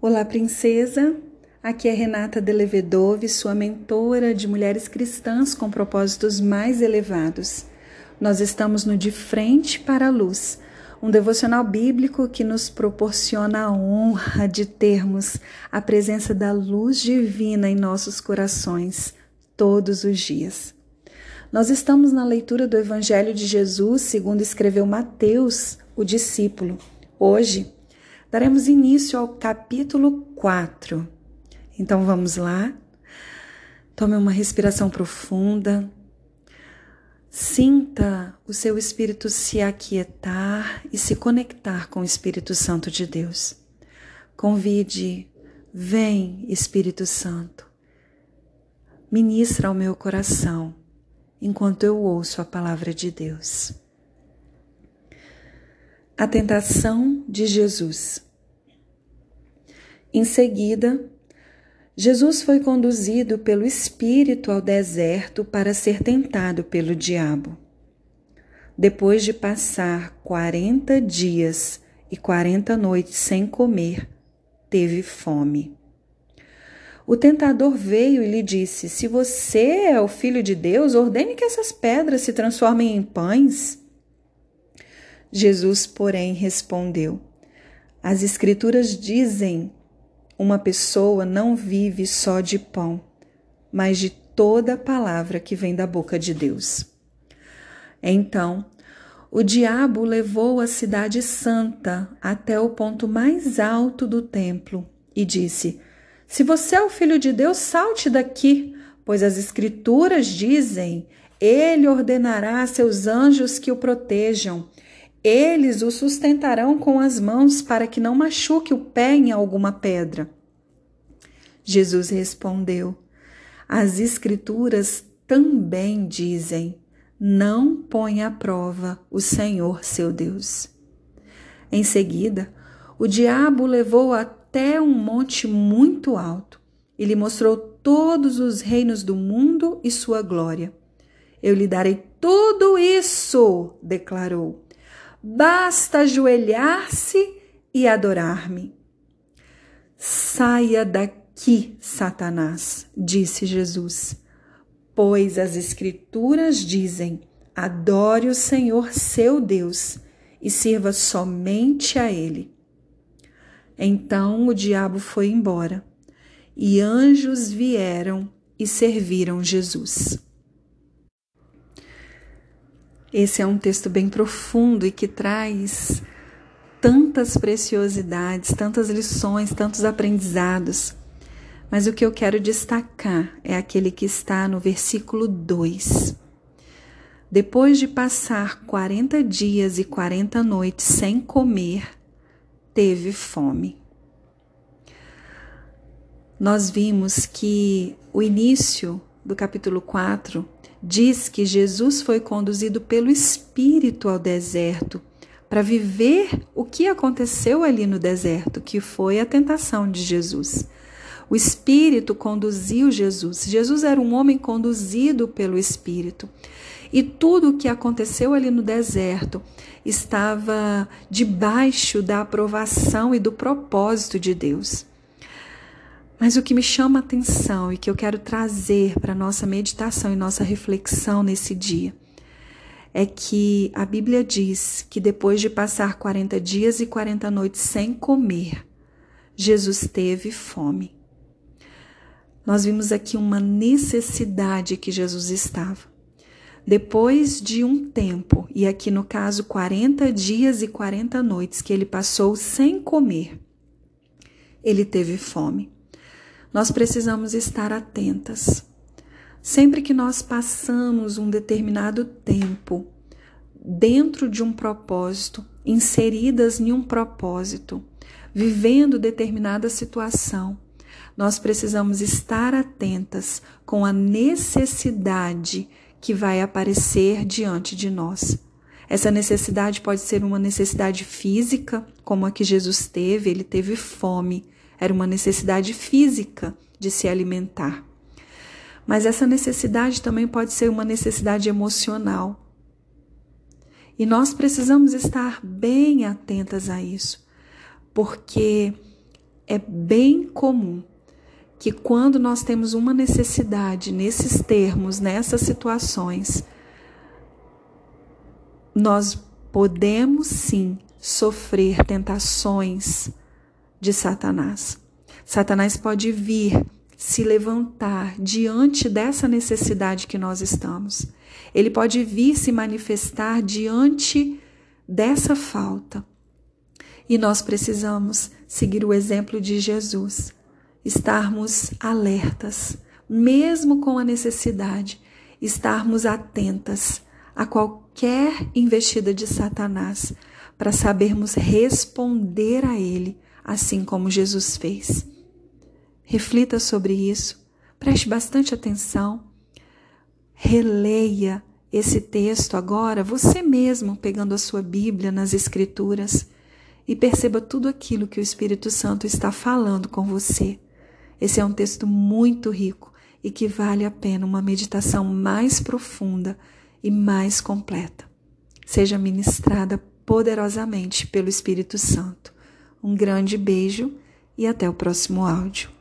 Olá, princesa. Aqui é Renata Delevedove, sua mentora de mulheres cristãs com propósitos mais elevados. Nós estamos no De Frente para a Luz, um devocional bíblico que nos proporciona a honra de termos a presença da luz divina em nossos corações todos os dias. Nós estamos na leitura do Evangelho de Jesus, segundo escreveu Mateus, o discípulo. Hoje, daremos início ao capítulo 4. Então vamos lá. Tome uma respiração profunda. Sinta o seu espírito se aquietar e se conectar com o Espírito Santo de Deus. Convide, vem Espírito Santo, ministra ao meu coração enquanto eu ouço a palavra de Deus. A tentação de Jesus. Em seguida, Jesus foi conduzido pelo Espírito ao deserto para ser tentado pelo diabo. Depois de passar quarenta dias e quarenta noites sem comer, teve fome. O tentador veio e lhe disse: Se você é o filho de Deus, ordene que essas pedras se transformem em pães. Jesus, porém, respondeu: As Escrituras dizem: uma pessoa não vive só de pão, mas de toda palavra que vem da boca de Deus. Então, o diabo levou a cidade santa até o ponto mais alto do templo e disse: Se você é o filho de Deus, salte daqui, pois as Escrituras dizem: Ele ordenará a seus anjos que o protejam eles o sustentarão com as mãos para que não machuque o pé em alguma pedra. Jesus respondeu: As Escrituras também dizem: Não põe à prova o Senhor seu Deus. Em seguida, o diabo levou até um monte muito alto e lhe mostrou todos os reinos do mundo e sua glória. Eu lhe darei tudo isso, declarou basta ajoelhar-se e adorar-me. Saia daqui, Satanás, disse Jesus, pois as Escrituras dizem: adore o Senhor seu Deus e sirva somente a Ele. Então o diabo foi embora e anjos vieram e serviram Jesus. Esse é um texto bem profundo e que traz tantas preciosidades, tantas lições, tantos aprendizados. Mas o que eu quero destacar é aquele que está no versículo 2. Depois de passar 40 dias e 40 noites sem comer, teve fome. Nós vimos que o início do capítulo 4 diz que Jesus foi conduzido pelo Espírito ao deserto para viver o que aconteceu ali no deserto, que foi a tentação de Jesus. O Espírito conduziu Jesus. Jesus era um homem conduzido pelo Espírito. E tudo o que aconteceu ali no deserto estava debaixo da aprovação e do propósito de Deus. Mas o que me chama a atenção e que eu quero trazer para nossa meditação e nossa reflexão nesse dia é que a Bíblia diz que depois de passar 40 dias e 40 noites sem comer, Jesus teve fome. Nós vimos aqui uma necessidade que Jesus estava. Depois de um tempo, e aqui no caso 40 dias e 40 noites que ele passou sem comer, ele teve fome nós precisamos estar atentas. Sempre que nós passamos um determinado tempo dentro de um propósito, inseridas em um propósito, vivendo determinada situação, nós precisamos estar atentas com a necessidade que vai aparecer diante de nós. Essa necessidade pode ser uma necessidade física, como a que Jesus teve, ele teve fome era uma necessidade física de se alimentar. Mas essa necessidade também pode ser uma necessidade emocional. E nós precisamos estar bem atentas a isso, porque é bem comum que quando nós temos uma necessidade nesses termos, nessas situações, nós podemos sim sofrer tentações de Satanás. Satanás pode vir se levantar diante dessa necessidade que nós estamos. Ele pode vir se manifestar diante dessa falta. E nós precisamos seguir o exemplo de Jesus, estarmos alertas, mesmo com a necessidade, estarmos atentas a qualquer investida de Satanás, para sabermos responder a ele, assim como Jesus fez. Reflita sobre isso, preste bastante atenção, releia esse texto agora, você mesmo pegando a sua Bíblia nas Escrituras e perceba tudo aquilo que o Espírito Santo está falando com você. Esse é um texto muito rico e que vale a pena uma meditação mais profunda e mais completa. Seja ministrada poderosamente pelo Espírito Santo. Um grande beijo e até o próximo áudio.